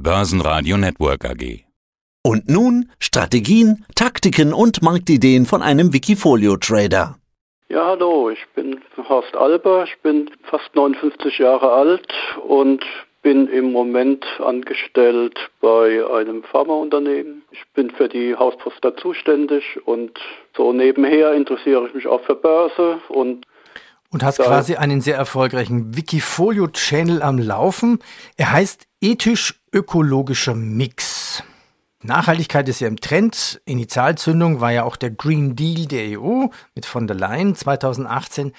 Börsenradio Network AG. Und nun Strategien, Taktiken und Marktideen von einem Wikifolio-Trader. Ja, hallo, ich bin Horst Alber, ich bin fast 59 Jahre alt und bin im Moment angestellt bei einem Pharmaunternehmen. Ich bin für die Hauspost da zuständig und so nebenher interessiere ich mich auch für Börse und und hast quasi einen sehr erfolgreichen Wikifolio-Channel am Laufen. Er heißt ethisch-ökologischer Mix. Nachhaltigkeit ist ja im Trend. Initialzündung war ja auch der Green Deal der EU mit von der Leyen 2018.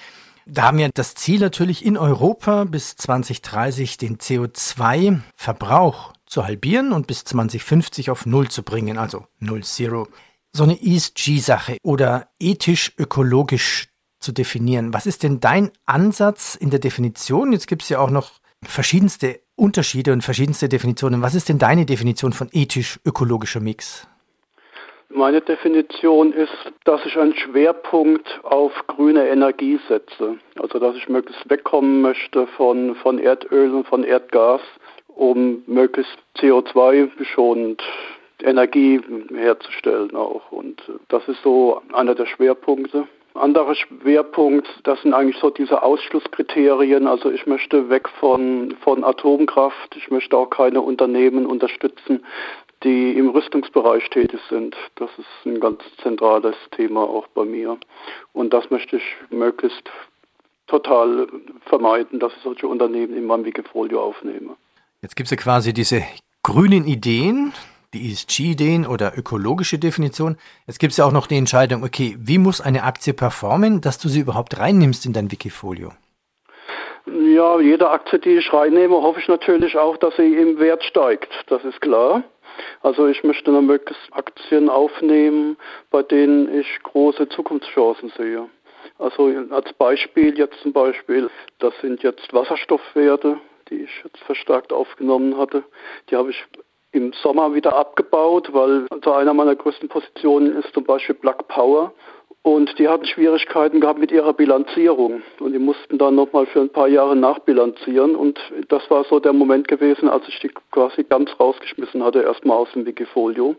Da haben wir das Ziel natürlich in Europa bis 2030 den CO2-Verbrauch zu halbieren und bis 2050 auf Null zu bringen, also Null Zero. So eine ESG-Sache oder ethisch-ökologisch zu definieren. Was ist denn dein Ansatz in der Definition? Jetzt gibt es ja auch noch verschiedenste Unterschiede und verschiedenste Definitionen. Was ist denn deine Definition von ethisch-ökologischer Mix? Meine Definition ist, dass ich einen Schwerpunkt auf grüne Energie setze. Also dass ich möglichst wegkommen möchte von, von Erdöl und von Erdgas, um möglichst CO2-schonend Energie herzustellen auch. Und das ist so einer der Schwerpunkte anderer Schwerpunkt, das sind eigentlich so diese Ausschlusskriterien. Also ich möchte weg von, von Atomkraft. Ich möchte auch keine Unternehmen unterstützen, die im Rüstungsbereich tätig sind. Das ist ein ganz zentrales Thema auch bei mir. Und das möchte ich möglichst total vermeiden, dass ich solche Unternehmen in meinem Wikifolio aufnehme. Jetzt gibt es ja quasi diese grünen Ideen, die ESG-Ideen oder ökologische Definition. Jetzt gibt es ja auch noch die Entscheidung, okay, wie muss eine Aktie performen, dass du sie überhaupt reinnimmst in dein Wikifolio? Ja, jede Aktie, die ich reinnehme, hoffe ich natürlich auch, dass sie im Wert steigt. Das ist klar. Also ich möchte dann möglichst Aktien aufnehmen, bei denen ich große Zukunftschancen sehe. Also als Beispiel jetzt zum Beispiel, das sind jetzt Wasserstoffwerte, die ich jetzt verstärkt aufgenommen hatte. Die habe ich im Sommer wieder abgebaut, weil also einer meiner größten Positionen ist zum Beispiel Black Power. Und die hatten Schwierigkeiten gehabt mit ihrer Bilanzierung. Und die mussten dann nochmal für ein paar Jahre nachbilanzieren. Und das war so der Moment gewesen, als ich die quasi ganz rausgeschmissen hatte, erstmal aus dem Wikifolio.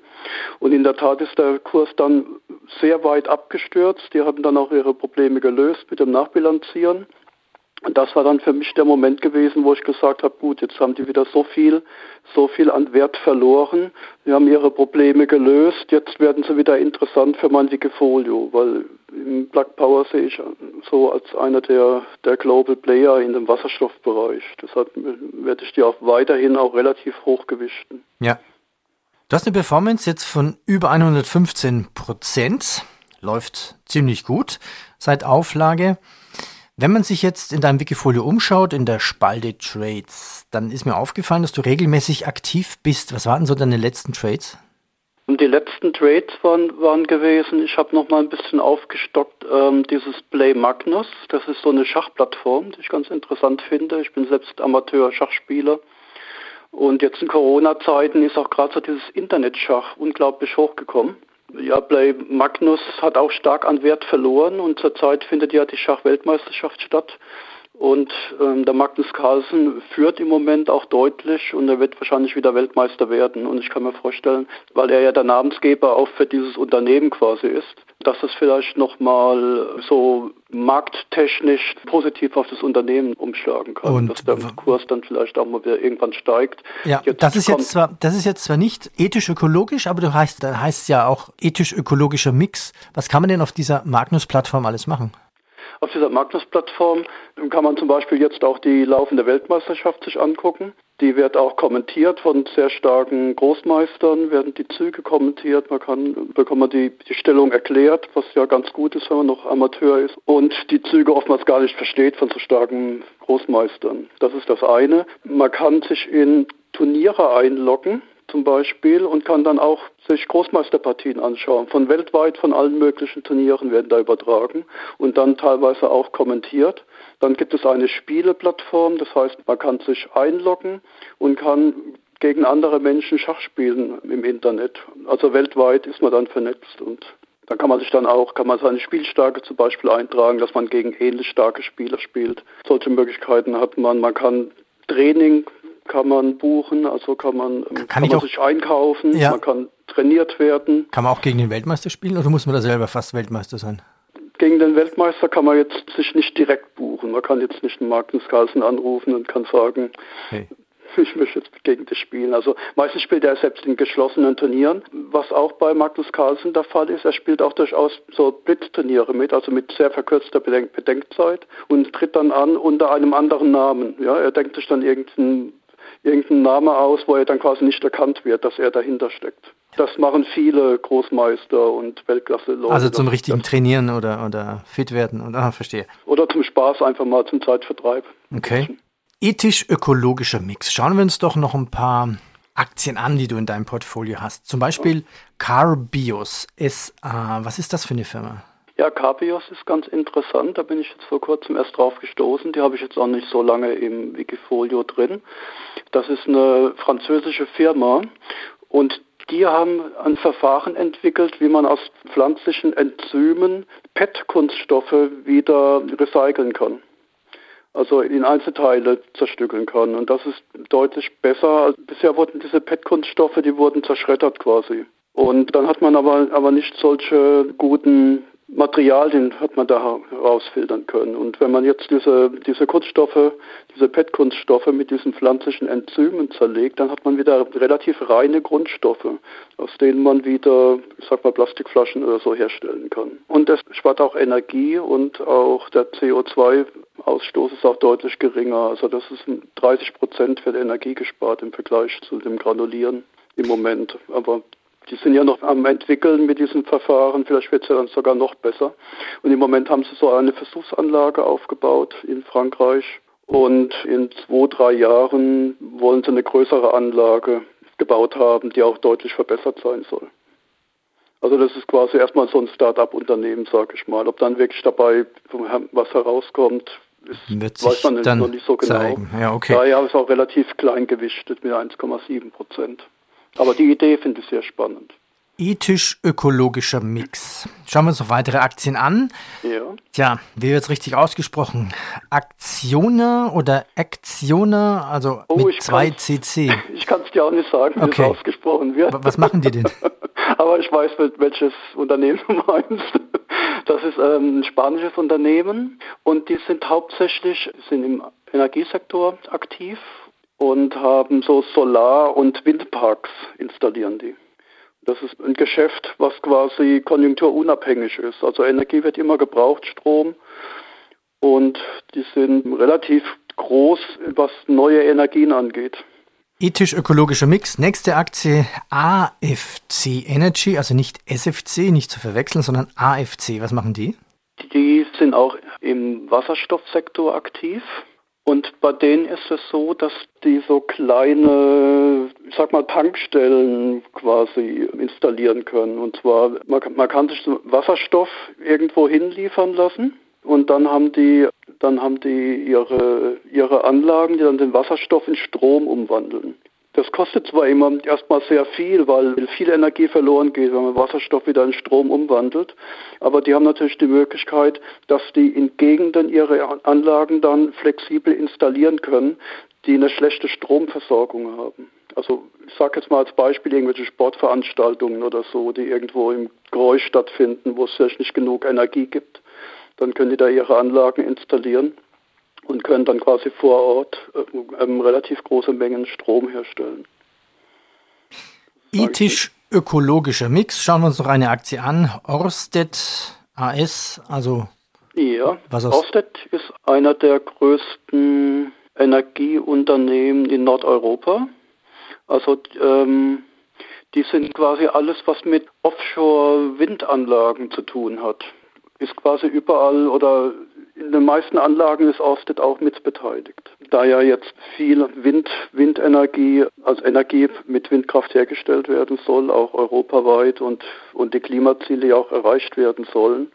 Und in der Tat ist der Kurs dann sehr weit abgestürzt. Die hatten dann auch ihre Probleme gelöst mit dem Nachbilanzieren. Und das war dann für mich der Moment gewesen, wo ich gesagt habe, gut, jetzt haben die wieder so viel, so viel an Wert verloren. Sie haben ihre Probleme gelöst. Jetzt werden sie wieder interessant für mein Wikifolio, weil im Black Power sehe ich so als einer der, der Global Player in dem Wasserstoffbereich. Deshalb werde ich die auch weiterhin auch relativ hoch gewichten. Ja. Du hast eine Performance jetzt von über 115 Prozent. Läuft ziemlich gut seit Auflage. Wenn man sich jetzt in deinem Wikifolio umschaut, in der Spalte Trades, dann ist mir aufgefallen, dass du regelmäßig aktiv bist. Was waren so deine letzten Trades? Die letzten Trades waren, waren gewesen, ich habe noch mal ein bisschen aufgestockt, ähm, dieses Play Magnus. Das ist so eine Schachplattform, die ich ganz interessant finde. Ich bin selbst Amateur-Schachspieler. Und jetzt in Corona-Zeiten ist auch gerade so dieses Internetschach unglaublich hochgekommen. Ja, Play Magnus hat auch stark an Wert verloren und zurzeit findet ja die Schachweltmeisterschaft statt. Und ähm, der Magnus Carlsen führt im Moment auch deutlich und er wird wahrscheinlich wieder Weltmeister werden. Und ich kann mir vorstellen, weil er ja der Namensgeber auch für dieses Unternehmen quasi ist, dass es vielleicht nochmal so markttechnisch positiv auf das Unternehmen umschlagen kann. Und dass der Kurs dann vielleicht auch mal wieder irgendwann steigt. Ja, jetzt das ist jetzt zwar, das ist jetzt zwar nicht ethisch-ökologisch, aber du heißt, da heißt es ja auch ethisch-ökologischer Mix. Was kann man denn auf dieser Magnus-Plattform alles machen? Auf dieser Magnus-Plattform kann man zum Beispiel jetzt auch die laufende Weltmeisterschaft sich angucken. Die wird auch kommentiert von sehr starken Großmeistern, werden die Züge kommentiert, man kann, bekommt man die, die Stellung erklärt, was ja ganz gut ist, wenn man noch Amateur ist und die Züge oftmals gar nicht versteht von so starken Großmeistern. Das ist das eine. Man kann sich in Turniere einloggen zum Beispiel und kann dann auch sich Großmeisterpartien anschauen. Von weltweit, von allen möglichen Turnieren werden da übertragen und dann teilweise auch kommentiert. Dann gibt es eine Spieleplattform, das heißt, man kann sich einloggen und kann gegen andere Menschen Schach spielen im Internet. Also weltweit ist man dann vernetzt und dann kann man sich dann auch, kann man seine Spielstärke zum Beispiel eintragen, dass man gegen ähnlich starke Spieler spielt. Solche Möglichkeiten hat man. Man kann Training kann man buchen, also kann man, kann, kann man sich einkaufen, ja. man kann trainiert werden. Kann man auch gegen den Weltmeister spielen oder muss man da selber fast Weltmeister sein? Gegen den Weltmeister kann man jetzt sich nicht direkt buchen. Man kann jetzt nicht einen Magnus Carlsen anrufen und kann sagen, hey. ich möchte jetzt gegen dich spielen. Also meistens spielt er selbst in geschlossenen Turnieren. Was auch bei Magnus Carlsen der Fall ist, er spielt auch durchaus so Blitzturniere mit, also mit sehr verkürzter Bedenk Bedenkzeit und tritt dann an unter einem anderen Namen. Ja, er denkt sich dann irgendeinen irgendeinen Name aus, wo er dann quasi nicht erkannt wird, dass er dahinter steckt. Das machen viele Großmeister und Weltklasse-Leute. Also zum richtigen Trainieren oder, oder fit werden. Und, ah, verstehe. Oder zum Spaß einfach mal zum Zeitvertreib. Okay. Ethisch-ökologischer Mix. Schauen wir uns doch noch ein paar Aktien an, die du in deinem Portfolio hast. Zum Beispiel Carbios SA. Was ist das für eine Firma? Ja, Carbios ist ganz interessant. Da bin ich jetzt vor kurzem erst drauf gestoßen. Die habe ich jetzt auch nicht so lange im Wikifolio drin. Das ist eine französische Firma und die haben ein Verfahren entwickelt, wie man aus pflanzlichen Enzymen PET-Kunststoffe wieder recyceln kann also in Einzelteile zerstückeln kann. Und das ist deutlich besser. Bisher wurden diese PET-Kunststoffe, die wurden zerschreddert quasi. Und dann hat man aber, aber nicht solche guten Materialien hat man da herausfiltern können. Und wenn man jetzt diese, diese Kunststoffe, diese PET-Kunststoffe mit diesen pflanzlichen Enzymen zerlegt, dann hat man wieder relativ reine Grundstoffe, aus denen man wieder, ich sag mal, Plastikflaschen oder so herstellen kann. Und das spart auch Energie und auch der CO2-Ausstoß ist auch deutlich geringer. Also das ist 30 Prozent wird Energie gespart im Vergleich zu dem Granulieren im Moment. Aber die sind ja noch am entwickeln mit diesem Verfahren, vielleicht wird es ja dann sogar noch besser. Und im Moment haben sie so eine Versuchsanlage aufgebaut in Frankreich und in zwei, drei Jahren wollen sie eine größere Anlage gebaut haben, die auch deutlich verbessert sein soll. Also das ist quasi erstmal so ein Start-up-Unternehmen, sage ich mal. Ob dann wirklich dabei was herauskommt, ist, weiß man noch nicht so genau. Zeigen. Ja, okay. Daher ist auch relativ klein gewichtet mit 1,7 Prozent. Aber die Idee finde ich sehr spannend. Ethisch-ökologischer Mix. Schauen wir uns noch weitere Aktien an. Ja. Tja, wie wird es richtig ausgesprochen? Aktioner oder Aktioner, also oh, mit zwei CC. Ich kann es dir auch nicht sagen, wie okay. es ausgesprochen wird. Was machen die denn? Aber ich weiß, welches Unternehmen du meinst. Das ist ähm, ein spanisches Unternehmen und die sind hauptsächlich sind im Energiesektor aktiv und haben so Solar- und Windparks installieren die. Das ist ein Geschäft, was quasi konjunkturunabhängig ist. Also Energie wird immer gebraucht, Strom. Und die sind relativ groß, was neue Energien angeht. Ethisch-ökologischer Mix. Nächste Aktie AFC Energy, also nicht SFC, nicht zu verwechseln, sondern AFC. Was machen die? Die sind auch im Wasserstoffsektor aktiv. Und bei denen ist es so, dass die so kleine, ich sag mal, Tankstellen quasi installieren können. Und zwar, man, man kann sich Wasserstoff irgendwo hinliefern lassen und dann haben die, dann haben die ihre, ihre Anlagen, die dann den Wasserstoff in Strom umwandeln. Das kostet zwar immer erstmal sehr viel, weil viel Energie verloren geht, wenn man Wasserstoff wieder in Strom umwandelt, aber die haben natürlich die Möglichkeit, dass die in Gegenden ihre Anlagen dann flexibel installieren können, die eine schlechte Stromversorgung haben. Also ich sage jetzt mal als Beispiel irgendwelche Sportveranstaltungen oder so, die irgendwo im Geräusch stattfinden, wo es vielleicht nicht genug Energie gibt. Dann können die da ihre Anlagen installieren und können dann quasi vor Ort äh, ähm, relativ große Mengen Strom herstellen. Ethisch-ökologischer Mix. Schauen wir uns noch eine Aktie an. Orsted AS, also. Ja, was Orsted ist einer der größten Energieunternehmen in Nordeuropa. Also ähm, die sind quasi alles, was mit Offshore-Windanlagen zu tun hat. Ist quasi überall oder in den meisten Anlagen ist Orsted auch mit beteiligt. Da ja jetzt viel Wind, Windenergie, also Energie mit Windkraft hergestellt werden soll, auch europaweit und, und die Klimaziele ja auch erreicht werden sollen,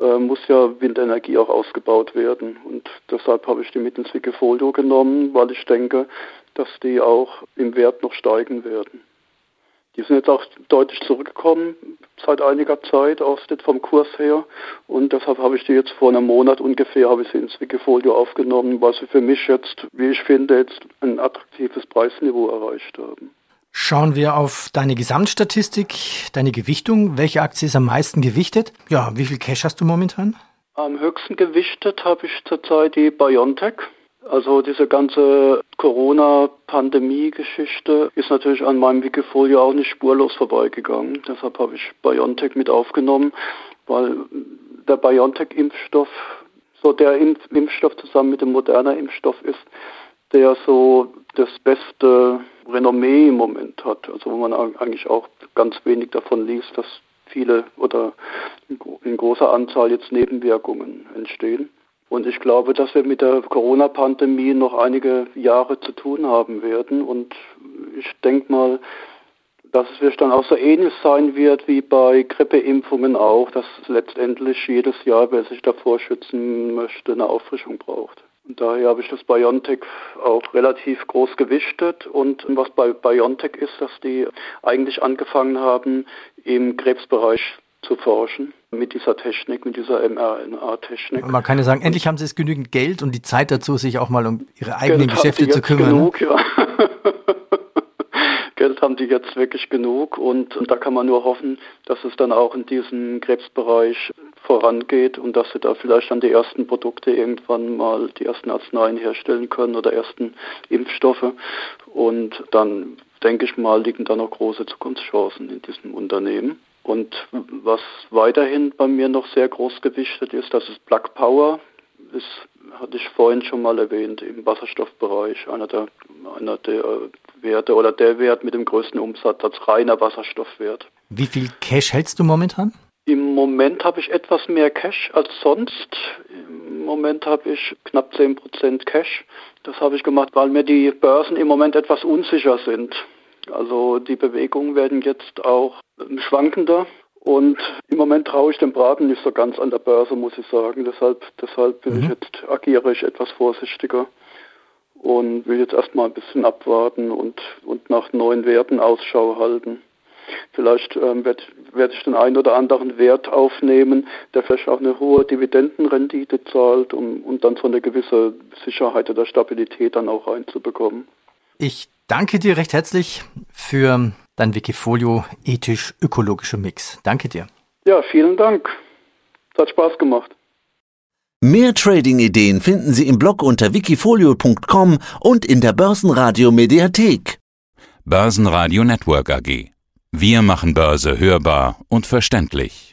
äh, muss ja Windenergie auch ausgebaut werden. Und deshalb habe ich die mit ins Wikifolio genommen, weil ich denke, dass die auch im Wert noch steigen werden. Die sind jetzt auch deutlich zurückgekommen seit einiger Zeit, auch vom Kurs her. Und deshalb habe ich die jetzt vor einem Monat ungefähr, habe ich sie ins Wikifolio aufgenommen, weil sie für mich jetzt, wie ich finde, jetzt ein attraktives Preisniveau erreicht haben. Schauen wir auf deine Gesamtstatistik, deine Gewichtung. Welche Aktie ist am meisten gewichtet? Ja, wie viel Cash hast du momentan? Am höchsten gewichtet habe ich zurzeit die Biontech. Also diese ganze Corona-Pandemie-Geschichte ist natürlich an meinem Wikifolio auch nicht spurlos vorbeigegangen. Deshalb habe ich BioNTech mit aufgenommen, weil der BioNTech-Impfstoff so der Impfstoff zusammen mit dem moderner Impfstoff ist, der so das beste Renommee im Moment hat. Also wo man eigentlich auch ganz wenig davon liest, dass viele oder in großer Anzahl jetzt Nebenwirkungen entstehen. Und ich glaube, dass wir mit der Corona-Pandemie noch einige Jahre zu tun haben werden. Und ich denke mal, dass es dann auch so ähnlich sein wird wie bei Grippeimpfungen auch, dass letztendlich jedes Jahr, wer sich davor schützen möchte, eine Auffrischung braucht. Und daher habe ich das BioNTech auch relativ groß gewichtet. Und was bei BioNTech ist, dass die eigentlich angefangen haben, im Krebsbereich zu forschen mit dieser Technik, mit dieser mRNA-Technik. Man kann ja sagen, endlich haben sie es genügend Geld und die Zeit dazu, sich auch mal um ihre eigenen Geld Geschäfte zu kümmern. Ne? Genug, ja. Geld haben die jetzt wirklich genug und, und da kann man nur hoffen, dass es dann auch in diesem Krebsbereich vorangeht und dass sie da vielleicht dann die ersten Produkte irgendwann mal, die ersten Arzneien herstellen können oder ersten Impfstoffe. Und dann denke ich mal, liegen da noch große Zukunftschancen in diesem Unternehmen. Und was weiterhin bei mir noch sehr groß gewichtet ist, das ist Plug Power. Das hatte ich vorhin schon mal erwähnt im Wasserstoffbereich, einer der, einer der Werte oder der Wert mit dem größten Umsatz als reiner Wasserstoffwert. Wie viel Cash hältst du momentan? Im Moment habe ich etwas mehr Cash als sonst. Im Moment habe ich knapp 10% Cash. Das habe ich gemacht, weil mir die Börsen im Moment etwas unsicher sind. Also die Bewegungen werden jetzt auch schwankender. Und im Moment traue ich dem Braten nicht so ganz an der Börse, muss ich sagen. Deshalb, deshalb bin mhm. ich jetzt, agiere ich etwas vorsichtiger und will jetzt erstmal ein bisschen abwarten und, und nach neuen Werten Ausschau halten. Vielleicht ähm, werde werd ich den einen oder anderen Wert aufnehmen, der vielleicht auch eine hohe Dividendenrendite zahlt, um, um dann so eine gewisse Sicherheit oder Stabilität dann auch reinzubekommen. Ich danke dir recht herzlich für dein Wikifolio ethisch-ökologische Mix. Danke dir. Ja, vielen Dank. Es hat Spaß gemacht. Mehr Trading-Ideen finden Sie im Blog unter wikifolio.com und in der Börsenradio Mediathek. Börsenradio Network AG. Wir machen Börse hörbar und verständlich.